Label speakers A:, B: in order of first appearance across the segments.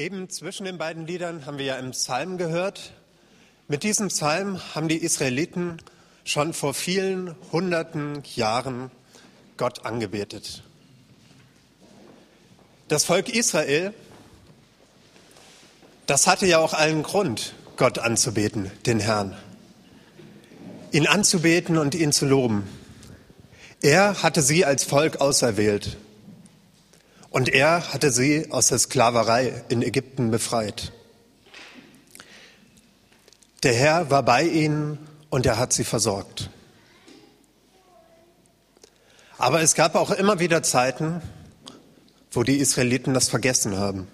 A: Eben zwischen den beiden Liedern haben wir ja im Psalm gehört. Mit diesem Psalm haben die Israeliten schon vor vielen hunderten Jahren Gott angebetet. Das Volk Israel, das hatte ja auch allen Grund, Gott anzubeten, den Herrn. Ihn anzubeten und ihn zu loben. Er hatte sie als Volk auserwählt. Und er hatte sie aus der Sklaverei in Ägypten befreit. Der Herr war bei ihnen und er hat sie versorgt. Aber es gab auch immer wieder Zeiten, wo die Israeliten das vergessen haben.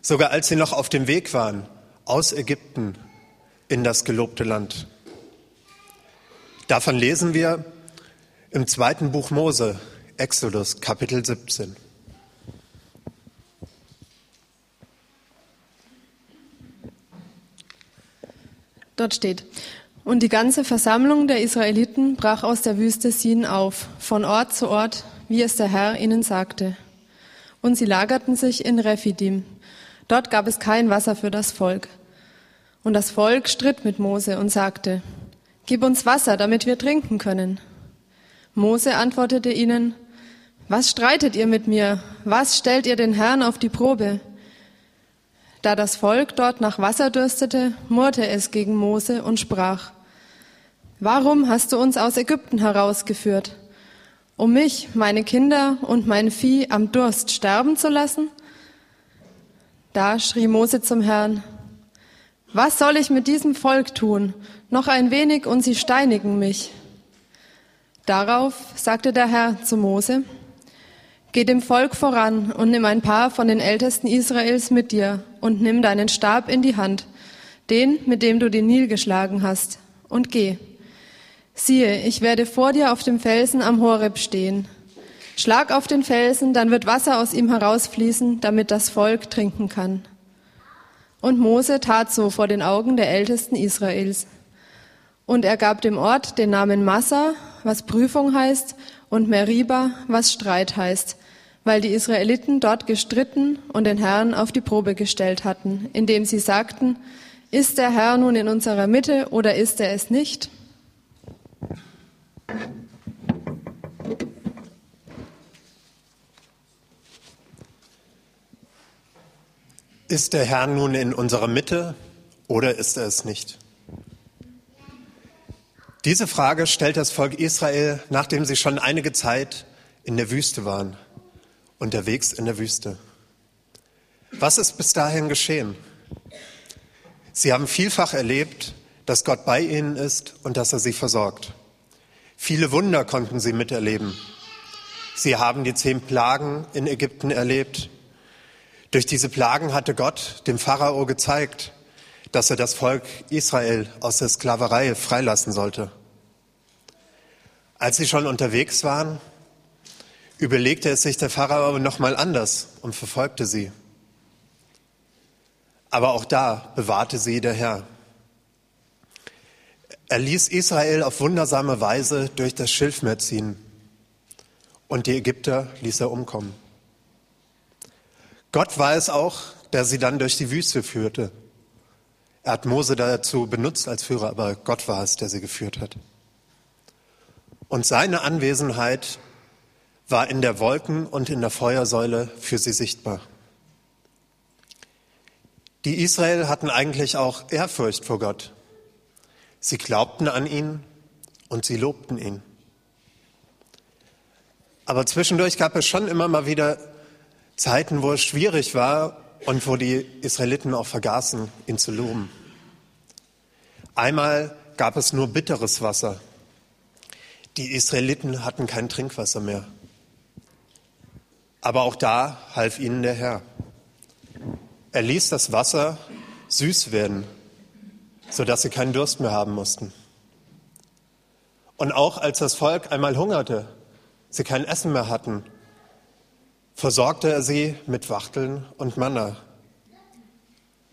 A: Sogar als sie noch auf dem Weg waren aus Ägypten in das gelobte Land. Davon lesen wir im zweiten Buch Mose, Exodus Kapitel 17.
B: Dort steht, und die ganze Versammlung der Israeliten brach aus der Wüste Sin auf, von Ort zu Ort, wie es der Herr ihnen sagte. Und sie lagerten sich in Rephidim. Dort gab es kein Wasser für das Volk. Und das Volk stritt mit Mose und sagte, Gib uns Wasser, damit wir trinken können. Mose antwortete ihnen, was streitet ihr mit mir? Was stellt ihr den Herrn auf die Probe? Da das Volk dort nach Wasser dürstete, murrte es gegen Mose und sprach, Warum hast du uns aus Ägypten herausgeführt? Um mich, meine Kinder und mein Vieh am Durst sterben zu lassen? Da schrie Mose zum Herrn, Was soll ich mit diesem Volk tun? Noch ein wenig und sie steinigen mich. Darauf sagte der Herr zu Mose, Geh dem Volk voran und nimm ein paar von den Ältesten Israels mit dir und nimm deinen Stab in die Hand, den, mit dem du den Nil geschlagen hast, und geh. Siehe, ich werde vor dir auf dem Felsen am Horeb stehen. Schlag auf den Felsen, dann wird Wasser aus ihm herausfließen, damit das Volk trinken kann. Und Mose tat so vor den Augen der Ältesten Israels. Und er gab dem Ort den Namen Massa, was Prüfung heißt, und Meriba, was Streit heißt, weil die Israeliten dort gestritten und den Herrn auf die Probe gestellt hatten, indem sie sagten, ist der Herr nun in unserer Mitte oder ist er es nicht?
A: Ist der Herr nun in unserer Mitte oder ist er es nicht? Diese Frage stellt das Volk Israel, nachdem sie schon einige Zeit in der Wüste waren unterwegs in der Wüste. Was ist bis dahin geschehen? Sie haben vielfach erlebt, dass Gott bei ihnen ist und dass er sie versorgt. Viele Wunder konnten sie miterleben. Sie haben die zehn Plagen in Ägypten erlebt. Durch diese Plagen hatte Gott dem Pharao gezeigt, dass er das Volk Israel aus der Sklaverei freilassen sollte. Als sie schon unterwegs waren, überlegte es sich der Pharao nochmal anders und verfolgte sie. Aber auch da bewahrte sie der Herr. Er ließ Israel auf wundersame Weise durch das Schilfmeer ziehen und die Ägypter ließ er umkommen. Gott war es auch, der sie dann durch die Wüste führte. Er hat Mose dazu benutzt als Führer, aber Gott war es, der sie geführt hat. Und seine Anwesenheit war in der Wolken- und in der Feuersäule für sie sichtbar. Die Israel hatten eigentlich auch Ehrfurcht vor Gott. Sie glaubten an ihn und sie lobten ihn. Aber zwischendurch gab es schon immer mal wieder Zeiten, wo es schwierig war und wo die Israeliten auch vergaßen, ihn zu loben. Einmal gab es nur bitteres Wasser. Die Israeliten hatten kein Trinkwasser mehr. Aber auch da half ihnen der Herr. Er ließ das Wasser süß werden, sodass sie keinen Durst mehr haben mussten. Und auch als das Volk einmal hungerte, sie kein Essen mehr hatten, versorgte er sie mit Wachteln und Manna,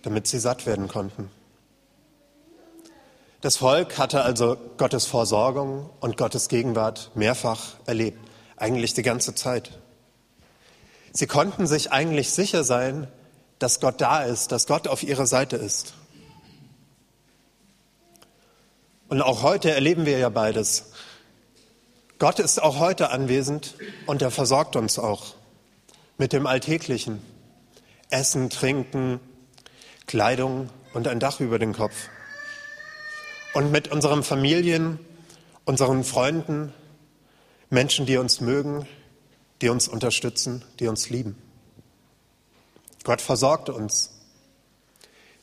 A: damit sie satt werden konnten. Das Volk hatte also Gottes Versorgung und Gottes Gegenwart mehrfach erlebt, eigentlich die ganze Zeit. Sie konnten sich eigentlich sicher sein, dass Gott da ist, dass Gott auf ihrer Seite ist. Und auch heute erleben wir ja beides. Gott ist auch heute anwesend und er versorgt uns auch mit dem Alltäglichen. Essen, Trinken, Kleidung und ein Dach über den Kopf. Und mit unseren Familien, unseren Freunden, Menschen, die uns mögen, die uns unterstützen, die uns lieben. Gott versorgt uns.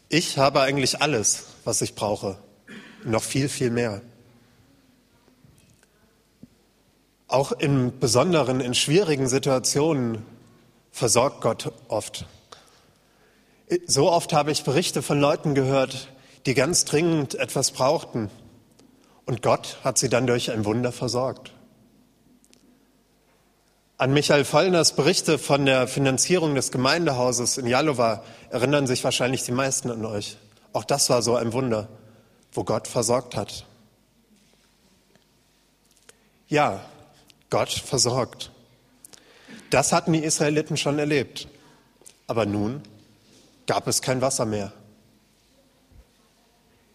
A: Ich habe eigentlich alles, was ich brauche. Noch viel, viel mehr. Auch in besonderen, in schwierigen Situationen versorgt Gott oft. So oft habe ich Berichte von Leuten gehört, die ganz dringend etwas brauchten. Und Gott hat sie dann durch ein Wunder versorgt. An Michael Vollners Berichte von der Finanzierung des Gemeindehauses in Jalova erinnern sich wahrscheinlich die meisten an euch. Auch das war so ein Wunder, wo Gott versorgt hat. Ja, Gott versorgt. Das hatten die Israeliten schon erlebt. Aber nun gab es kein Wasser mehr.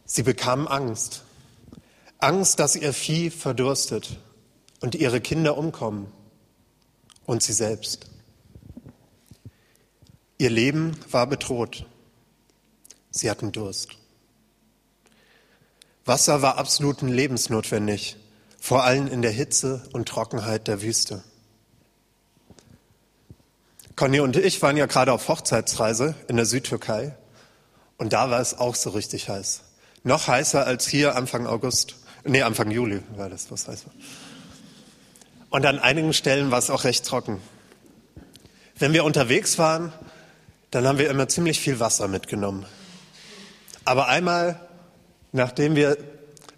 A: Sie bekamen Angst. Angst, dass ihr Vieh verdurstet und ihre Kinder umkommen und sie selbst. Ihr Leben war bedroht. Sie hatten Durst. Wasser war absolut lebensnotwendig, vor allem in der Hitze und Trockenheit der Wüste. Conny und ich waren ja gerade auf Hochzeitsreise in der Südtürkei und da war es auch so richtig heiß. Noch heißer als hier Anfang August. Nee, Anfang Juli war das, was heiß war. Und an einigen Stellen war es auch recht trocken. Wenn wir unterwegs waren, dann haben wir immer ziemlich viel Wasser mitgenommen. Aber einmal, nachdem wir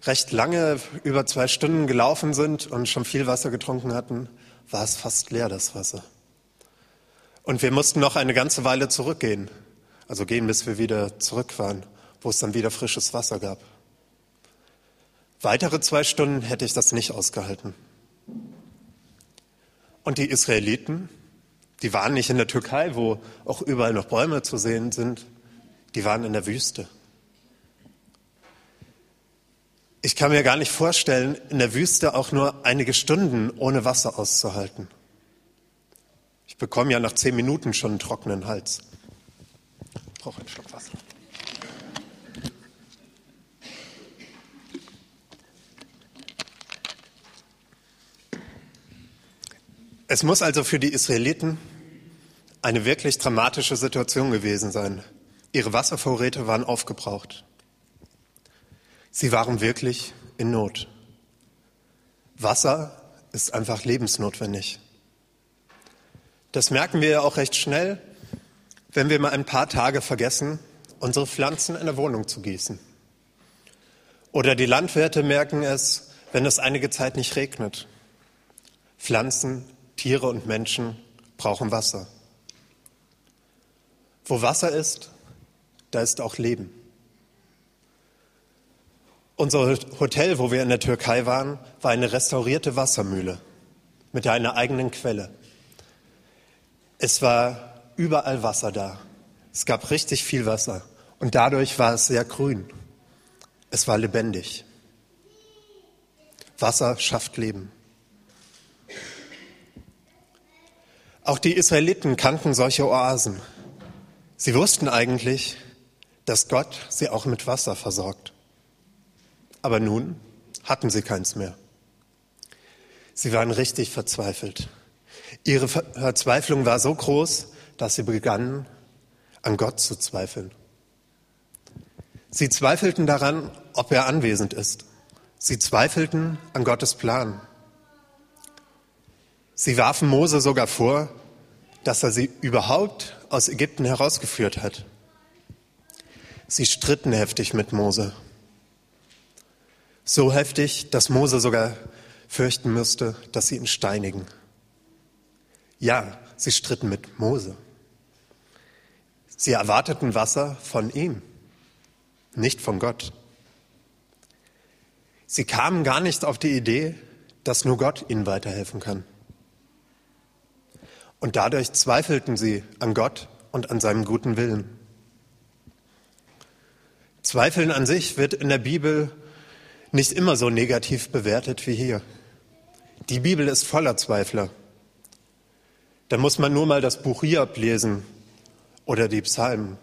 A: recht lange, über zwei Stunden gelaufen sind und schon viel Wasser getrunken hatten, war es fast leer, das Wasser. Und wir mussten noch eine ganze Weile zurückgehen. Also gehen, bis wir wieder zurück waren, wo es dann wieder frisches Wasser gab. Weitere zwei Stunden hätte ich das nicht ausgehalten. Und die Israeliten, die waren nicht in der Türkei, wo auch überall noch Bäume zu sehen sind, die waren in der Wüste. Ich kann mir gar nicht vorstellen, in der Wüste auch nur einige Stunden ohne Wasser auszuhalten. Ich bekomme ja nach zehn Minuten schon einen trockenen Hals. Ich brauche einen Schluck Wasser. Es muss also für die Israeliten eine wirklich dramatische Situation gewesen sein. Ihre Wasservorräte waren aufgebraucht. Sie waren wirklich in Not. Wasser ist einfach lebensnotwendig. Das merken wir ja auch recht schnell, wenn wir mal ein paar Tage vergessen, unsere Pflanzen in der Wohnung zu gießen. Oder die Landwirte merken es, wenn es einige Zeit nicht regnet. Pflanzen Tiere und Menschen brauchen Wasser. Wo Wasser ist, da ist auch Leben. Unser Hotel, wo wir in der Türkei waren, war eine restaurierte Wassermühle mit einer eigenen Quelle. Es war überall Wasser da. Es gab richtig viel Wasser und dadurch war es sehr grün. Es war lebendig. Wasser schafft Leben. Auch die Israeliten kannten solche Oasen. Sie wussten eigentlich, dass Gott sie auch mit Wasser versorgt. Aber nun hatten sie keins mehr. Sie waren richtig verzweifelt. Ihre Verzweiflung war so groß, dass sie begannen, an Gott zu zweifeln. Sie zweifelten daran, ob er anwesend ist. Sie zweifelten an Gottes Plan. Sie warfen Mose sogar vor, dass er sie überhaupt aus Ägypten herausgeführt hat. Sie stritten heftig mit Mose. So heftig, dass Mose sogar fürchten müsste, dass sie ihn steinigen. Ja, sie stritten mit Mose. Sie erwarteten Wasser von ihm, nicht von Gott. Sie kamen gar nicht auf die Idee, dass nur Gott ihnen weiterhelfen kann. Und dadurch zweifelten sie an Gott und an seinem guten Willen. Zweifeln an sich wird in der Bibel nicht immer so negativ bewertet wie hier. Die Bibel ist voller Zweifler. Da muss man nur mal das Buch Hiob lesen oder die Psalmen.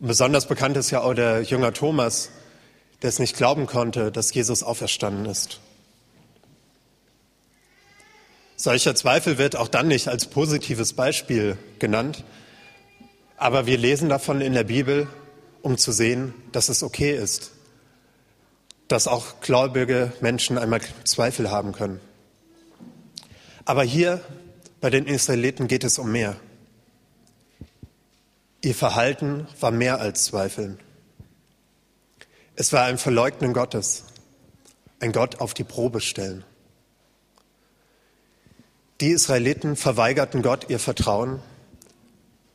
A: Und besonders bekannt ist ja auch der Jünger Thomas, der es nicht glauben konnte, dass Jesus auferstanden ist. Solcher Zweifel wird auch dann nicht als positives Beispiel genannt, aber wir lesen davon in der Bibel, um zu sehen, dass es okay ist, dass auch gläubige Menschen einmal Zweifel haben können. Aber hier bei den Israeliten geht es um mehr. Ihr Verhalten war mehr als Zweifeln. Es war ein Verleugnen Gottes, ein Gott auf die Probe stellen. Die Israeliten verweigerten Gott ihr Vertrauen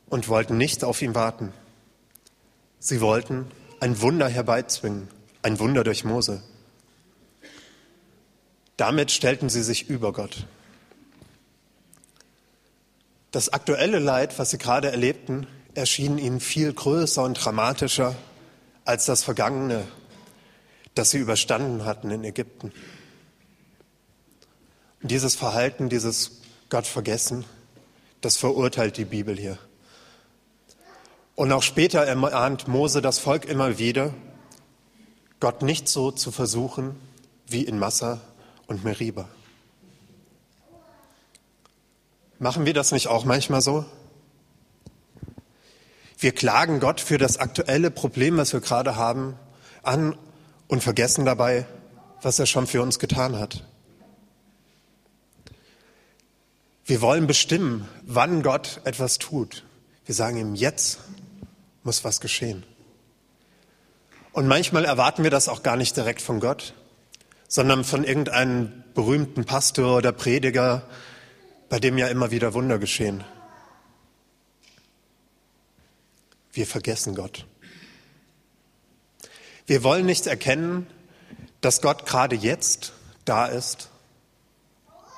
A: und wollten nicht auf ihn warten. Sie wollten ein Wunder herbeizwingen, ein Wunder durch Mose. Damit stellten sie sich über Gott. Das aktuelle Leid, was sie gerade erlebten, erschien ihnen viel größer und dramatischer als das Vergangene, das sie überstanden hatten in Ägypten. Dieses Verhalten, dieses Gott vergessen, das verurteilt die Bibel hier. Und auch später ermahnt Mose das Volk immer wieder, Gott nicht so zu versuchen wie in Massa und Meriba. Machen wir das nicht auch manchmal so? Wir klagen Gott für das aktuelle Problem, was wir gerade haben, an und vergessen dabei, was er schon für uns getan hat. Wir wollen bestimmen, wann Gott etwas tut. Wir sagen ihm, jetzt muss was geschehen. Und manchmal erwarten wir das auch gar nicht direkt von Gott, sondern von irgendeinem berühmten Pastor oder Prediger, bei dem ja immer wieder Wunder geschehen. Wir vergessen Gott. Wir wollen nicht erkennen, dass Gott gerade jetzt da ist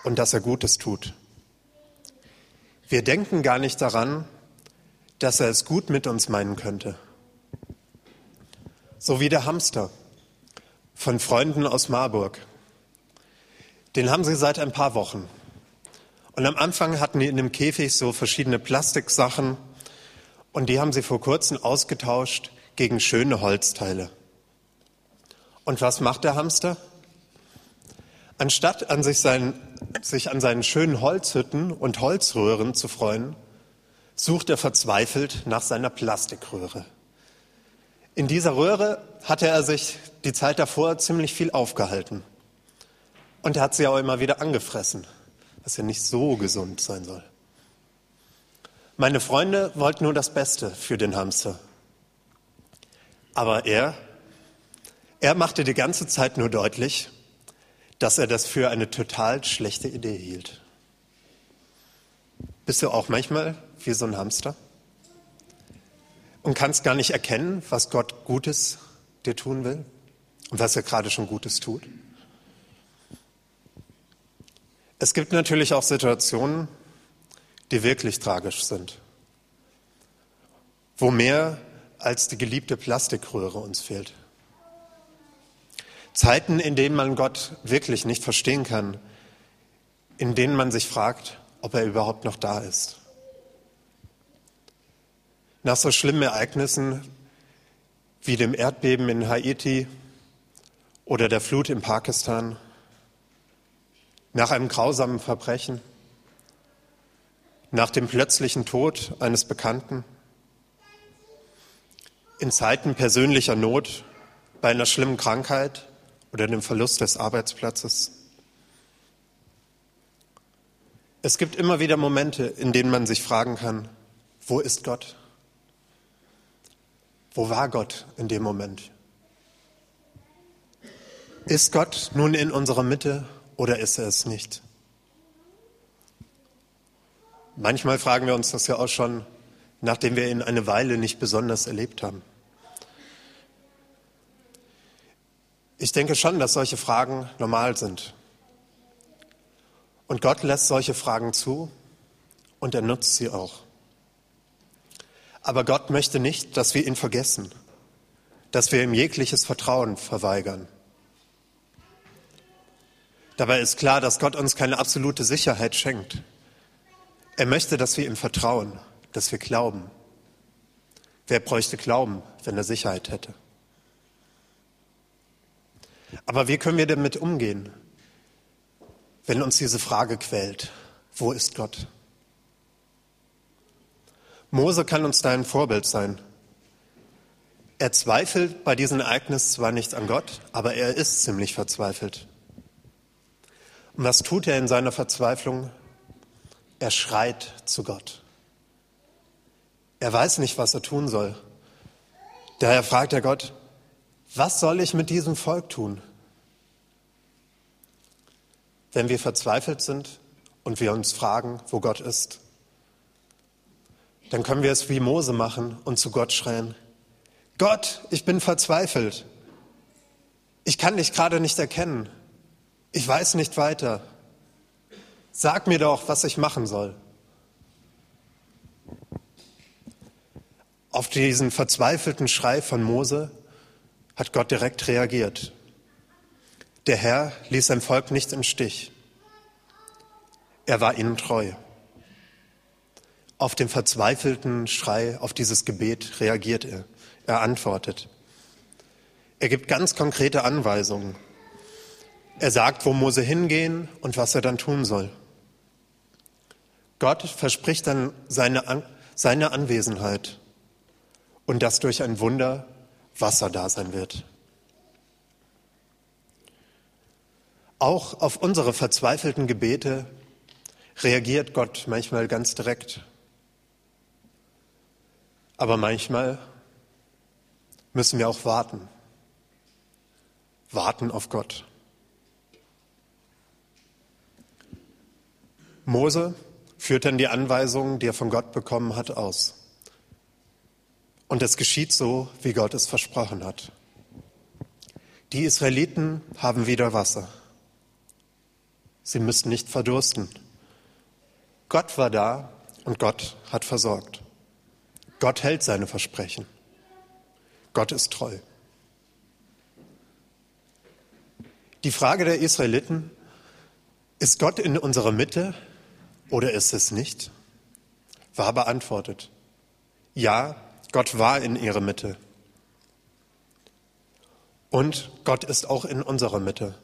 A: und dass er Gutes tut. Wir denken gar nicht daran, dass er es gut mit uns meinen könnte. So wie der Hamster von Freunden aus Marburg. Den haben sie seit ein paar Wochen. Und am Anfang hatten die in dem Käfig so verschiedene Plastiksachen und die haben sie vor kurzem ausgetauscht gegen schöne Holzteile. Und was macht der Hamster? Anstatt an sich, sein, sich an seinen schönen Holzhütten und Holzröhren zu freuen, sucht er verzweifelt nach seiner Plastikröhre. In dieser Röhre hatte er sich die Zeit davor ziemlich viel aufgehalten. Und er hat sie auch immer wieder angefressen, was ja nicht so gesund sein soll. Meine Freunde wollten nur das Beste für den Hamster. Aber er, er machte die ganze Zeit nur deutlich, dass er das für eine total schlechte Idee hielt. Bist du auch manchmal wie so ein Hamster und kannst gar nicht erkennen, was Gott Gutes dir tun will und was er gerade schon Gutes tut. Es gibt natürlich auch Situationen, die wirklich tragisch sind, wo mehr als die geliebte Plastikröhre uns fehlt. Zeiten, in denen man Gott wirklich nicht verstehen kann, in denen man sich fragt, ob er überhaupt noch da ist. Nach so schlimmen Ereignissen wie dem Erdbeben in Haiti oder der Flut in Pakistan, nach einem grausamen Verbrechen, nach dem plötzlichen Tod eines Bekannten, in Zeiten persönlicher Not, bei einer schlimmen Krankheit oder dem Verlust des Arbeitsplatzes. Es gibt immer wieder Momente, in denen man sich fragen kann, wo ist Gott? Wo war Gott in dem Moment? Ist Gott nun in unserer Mitte oder ist er es nicht? Manchmal fragen wir uns das ja auch schon, nachdem wir ihn eine Weile nicht besonders erlebt haben. Ich denke schon, dass solche Fragen normal sind. Und Gott lässt solche Fragen zu und er nutzt sie auch. Aber Gott möchte nicht, dass wir ihn vergessen, dass wir ihm jegliches Vertrauen verweigern. Dabei ist klar, dass Gott uns keine absolute Sicherheit schenkt. Er möchte, dass wir ihm vertrauen, dass wir glauben. Wer bräuchte Glauben, wenn er Sicherheit hätte? Aber wie können wir damit umgehen, wenn uns diese Frage quält, wo ist Gott? Mose kann uns da ein Vorbild sein. Er zweifelt bei diesem Ereignis zwar nicht an Gott, aber er ist ziemlich verzweifelt. Und was tut er in seiner Verzweiflung? Er schreit zu Gott. Er weiß nicht, was er tun soll. Daher fragt er Gott, was soll ich mit diesem Volk tun? Wenn wir verzweifelt sind und wir uns fragen, wo Gott ist, dann können wir es wie Mose machen und zu Gott schreien, Gott, ich bin verzweifelt. Ich kann dich gerade nicht erkennen. Ich weiß nicht weiter. Sag mir doch, was ich machen soll. Auf diesen verzweifelten Schrei von Mose hat Gott direkt reagiert. Der Herr ließ sein Volk nicht im Stich. Er war ihnen treu. Auf den verzweifelten Schrei, auf dieses Gebet reagiert er. Er antwortet. Er gibt ganz konkrete Anweisungen. Er sagt, wo Mose hingehen und was er dann tun soll. Gott verspricht dann seine, seine Anwesenheit und dass durch ein Wunder Wasser da sein wird. Auch auf unsere verzweifelten Gebete reagiert Gott manchmal ganz direkt. Aber manchmal müssen wir auch warten. Warten auf Gott. Mose führt dann die Anweisungen, die er von Gott bekommen hat, aus. Und es geschieht so, wie Gott es versprochen hat. Die Israeliten haben wieder Wasser. Sie müssten nicht verdursten. Gott war da und Gott hat versorgt. Gott hält seine Versprechen. Gott ist treu. Die Frage der Israeliten, ist Gott in unserer Mitte oder ist es nicht? War beantwortet. Ja, Gott war in ihrer Mitte. Und Gott ist auch in unserer Mitte.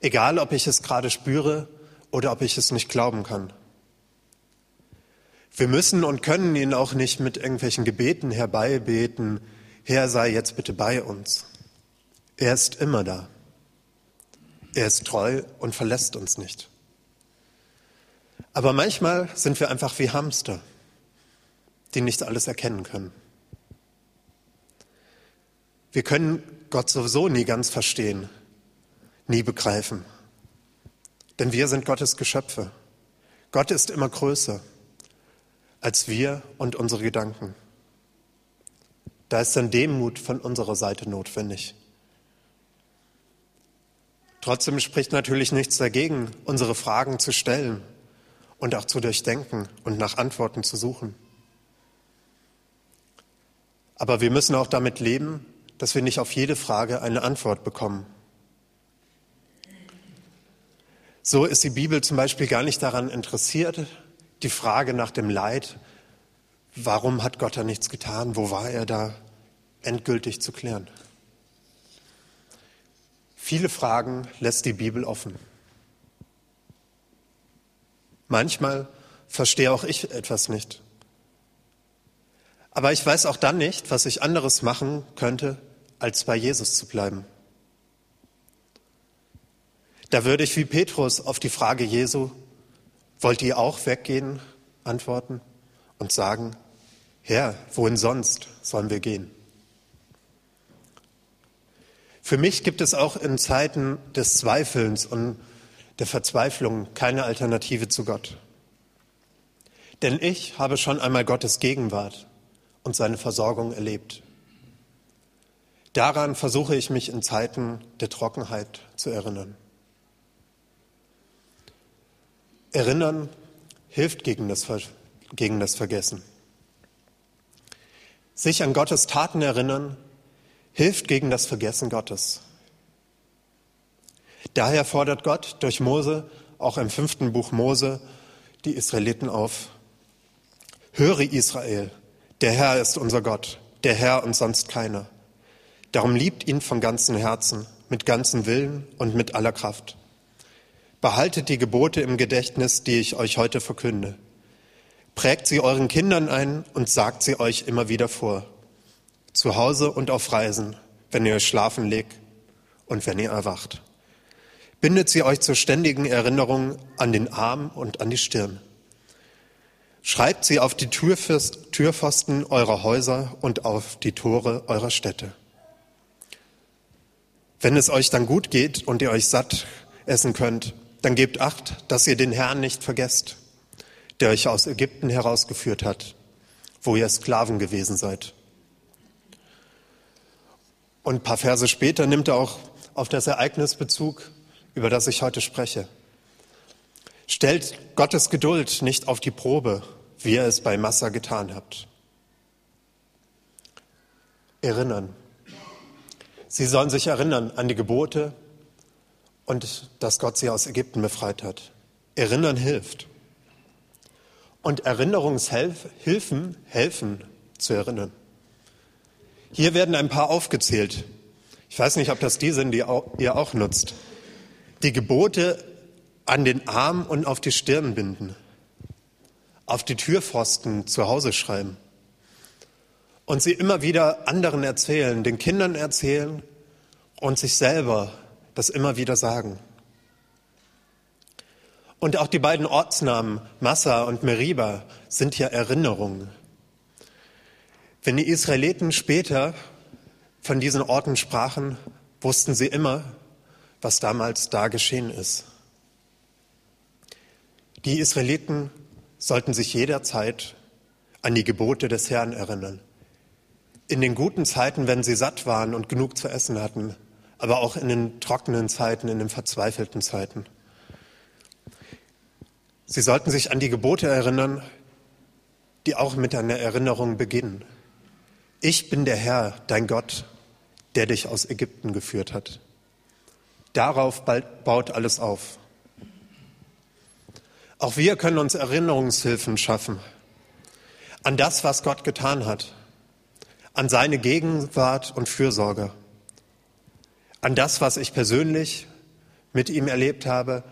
A: Egal, ob ich es gerade spüre oder ob ich es nicht glauben kann. Wir müssen und können ihn auch nicht mit irgendwelchen Gebeten herbeibeten, Herr sei jetzt bitte bei uns. Er ist immer da. Er ist treu und verlässt uns nicht. Aber manchmal sind wir einfach wie Hamster, die nicht alles erkennen können. Wir können Gott sowieso nie ganz verstehen, nie begreifen. Denn wir sind Gottes Geschöpfe. Gott ist immer größer als wir und unsere Gedanken. Da ist dann Demut von unserer Seite notwendig. Trotzdem spricht natürlich nichts dagegen, unsere Fragen zu stellen und auch zu durchdenken und nach Antworten zu suchen. Aber wir müssen auch damit leben, dass wir nicht auf jede Frage eine Antwort bekommen. So ist die Bibel zum Beispiel gar nicht daran interessiert, die Frage nach dem Leid, warum hat Gott da nichts getan, wo war er da, endgültig zu klären. Viele Fragen lässt die Bibel offen. Manchmal verstehe auch ich etwas nicht. Aber ich weiß auch dann nicht, was ich anderes machen könnte, als bei Jesus zu bleiben. Da würde ich wie Petrus auf die Frage Jesu, wollt ihr auch weggehen, antworten und sagen, Herr, wohin sonst sollen wir gehen? Für mich gibt es auch in Zeiten des Zweifelns und der Verzweiflung keine Alternative zu Gott. Denn ich habe schon einmal Gottes Gegenwart und seine Versorgung erlebt. Daran versuche ich mich in Zeiten der Trockenheit zu erinnern. Erinnern hilft gegen das, gegen das Vergessen. Sich an Gottes Taten erinnern hilft gegen das Vergessen Gottes. Daher fordert Gott durch Mose, auch im fünften Buch Mose, die Israeliten auf. Höre Israel, der Herr ist unser Gott, der Herr und sonst keiner. Darum liebt ihn von ganzem Herzen, mit ganzem Willen und mit aller Kraft. Behaltet die Gebote im Gedächtnis, die ich euch heute verkünde. Prägt sie euren Kindern ein und sagt sie euch immer wieder vor. Zu Hause und auf Reisen, wenn ihr euch schlafen legt und wenn ihr erwacht. Bindet sie euch zur ständigen Erinnerung an den Arm und an die Stirn. Schreibt sie auf die Türpfosten eurer Häuser und auf die Tore eurer Städte. Wenn es euch dann gut geht und ihr euch satt essen könnt, dann gebt acht, dass ihr den Herrn nicht vergesst, der euch aus Ägypten herausgeführt hat, wo ihr Sklaven gewesen seid. Und ein paar Verse später nimmt er auch auf das Ereignis Bezug, über das ich heute spreche. Stellt Gottes Geduld nicht auf die Probe, wie ihr es bei Massa getan habt. Erinnern. Sie sollen sich erinnern an die Gebote und dass Gott sie aus Ägypten befreit hat. Erinnern hilft. Und Erinnerungshilfen helfen zu erinnern. Hier werden ein paar aufgezählt. Ich weiß nicht, ob das die sind, die ihr auch nutzt. Die Gebote an den Arm und auf die Stirn binden, auf die Türpfosten zu Hause schreiben und sie immer wieder anderen erzählen, den Kindern erzählen und sich selber das immer wieder sagen. Und auch die beiden Ortsnamen Massa und Meriba sind ja Erinnerungen. Wenn die Israeliten später von diesen Orten sprachen, wussten sie immer, was damals da geschehen ist. Die Israeliten sollten sich jederzeit an die Gebote des Herrn erinnern in den guten Zeiten, wenn sie satt waren und genug zu essen hatten, aber auch in den trockenen Zeiten, in den verzweifelten Zeiten. Sie sollten sich an die Gebote erinnern, die auch mit einer Erinnerung beginnen. Ich bin der Herr, dein Gott, der dich aus Ägypten geführt hat. Darauf baut alles auf. Auch wir können uns Erinnerungshilfen schaffen an das, was Gott getan hat, an seine Gegenwart und Fürsorge, an das, was ich persönlich mit ihm erlebt habe,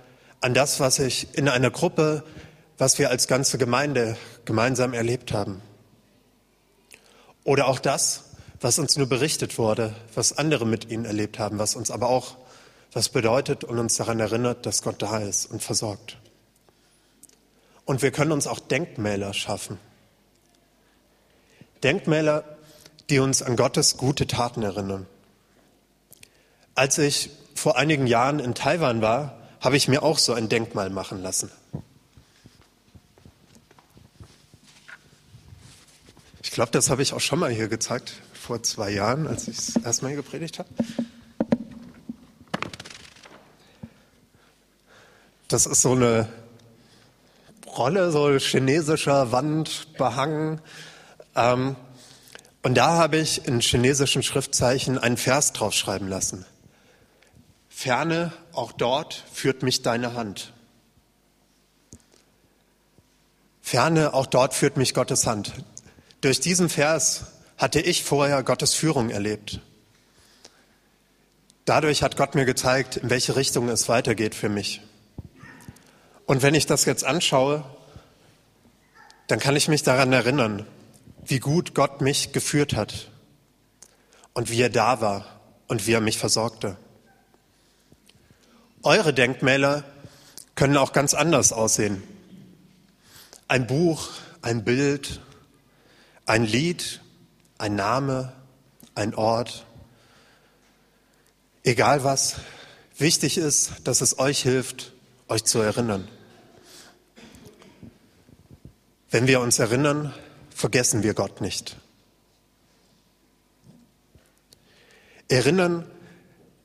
A: an das, was ich in einer Gruppe, was wir als ganze Gemeinde gemeinsam erlebt haben. Oder auch das, was uns nur berichtet wurde, was andere mit ihnen erlebt haben, was uns aber auch was bedeutet und uns daran erinnert, dass Gott da ist und versorgt. Und wir können uns auch Denkmäler schaffen. Denkmäler, die uns an Gottes gute Taten erinnern. Als ich vor einigen Jahren in Taiwan war, habe ich mir auch so ein Denkmal machen lassen. Ich glaube, das habe ich auch schon mal hier gezeigt, vor zwei Jahren, als ich es erstmal hier gepredigt habe. Das ist so eine Rolle, so chinesischer Wand behangen. Ähm, und da habe ich in chinesischen Schriftzeichen einen Vers draufschreiben lassen. Ferne, auch dort führt mich deine Hand. Ferne, auch dort führt mich Gottes Hand. Durch diesen Vers hatte ich vorher Gottes Führung erlebt. Dadurch hat Gott mir gezeigt, in welche Richtung es weitergeht für mich. Und wenn ich das jetzt anschaue, dann kann ich mich daran erinnern, wie gut Gott mich geführt hat und wie er da war und wie er mich versorgte. Eure Denkmäler können auch ganz anders aussehen. Ein Buch, ein Bild, ein Lied, ein Name, ein Ort. Egal was, wichtig ist, dass es euch hilft, euch zu erinnern. Wenn wir uns erinnern, vergessen wir Gott nicht. Erinnern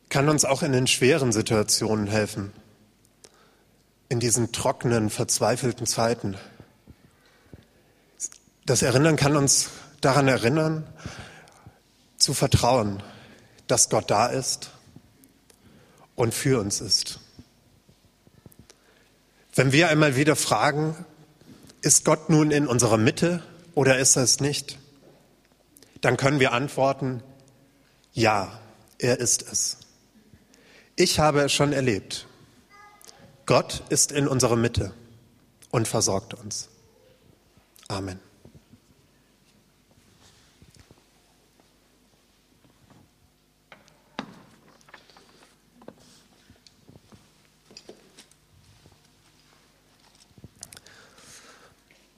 A: kann uns auch in den schweren Situationen helfen, in diesen trockenen, verzweifelten Zeiten. Das Erinnern kann uns daran erinnern, zu vertrauen, dass Gott da ist und für uns ist. Wenn wir einmal wieder fragen, ist Gott nun in unserer Mitte oder ist er es nicht? Dann können wir antworten, ja, er ist es. Ich habe es schon erlebt. Gott ist in unserer Mitte und versorgt uns. Amen.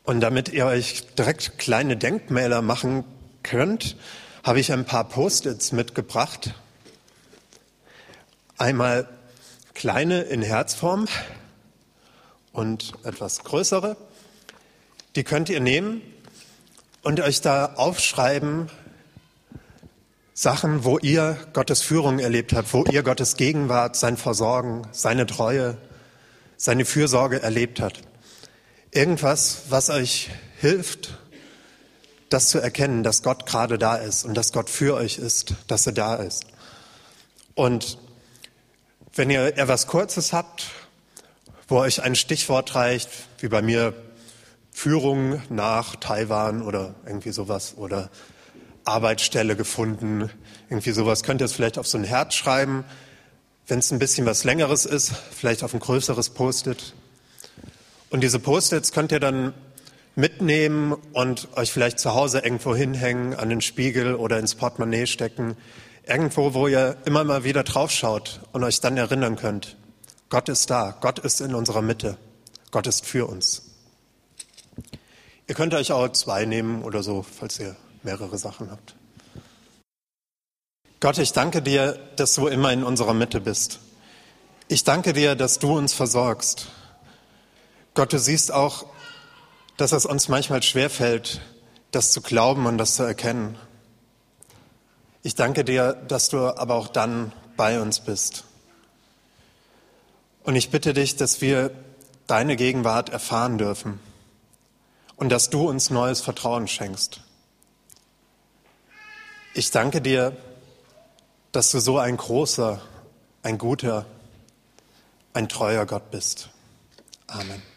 A: Und damit ihr euch direkt kleine Denkmäler machen könnt, habe ich ein paar Post-its mitgebracht. Einmal kleine in Herzform und etwas größere. Die könnt ihr nehmen und euch da aufschreiben, Sachen, wo ihr Gottes Führung erlebt habt, wo ihr Gottes Gegenwart, sein Versorgen, seine Treue, seine Fürsorge erlebt habt. Irgendwas, was euch hilft, das zu erkennen, dass Gott gerade da ist und dass Gott für euch ist, dass er da ist. Und wenn ihr etwas Kurzes habt, wo euch ein Stichwort reicht, wie bei mir Führung nach Taiwan oder irgendwie sowas oder Arbeitsstelle gefunden, irgendwie sowas, könnt ihr es vielleicht auf so ein Herz schreiben. Wenn es ein bisschen was Längeres ist, vielleicht auf ein größeres Post-it. Und diese Post-its könnt ihr dann mitnehmen und euch vielleicht zu Hause irgendwo hinhängen, an den Spiegel oder ins Portemonnaie stecken. Irgendwo, wo ihr immer mal wieder draufschaut und euch dann erinnern könnt. Gott ist da. Gott ist in unserer Mitte. Gott ist für uns. Ihr könnt euch auch zwei nehmen oder so, falls ihr mehrere Sachen habt. Gott, ich danke dir, dass du immer in unserer Mitte bist. Ich danke dir, dass du uns versorgst. Gott, du siehst auch, dass es uns manchmal schwerfällt, das zu glauben und das zu erkennen. Ich danke dir, dass du aber auch dann bei uns bist. Und ich bitte dich, dass wir deine Gegenwart erfahren dürfen und dass du uns neues Vertrauen schenkst. Ich danke dir, dass du so ein großer, ein guter, ein treuer Gott bist. Amen.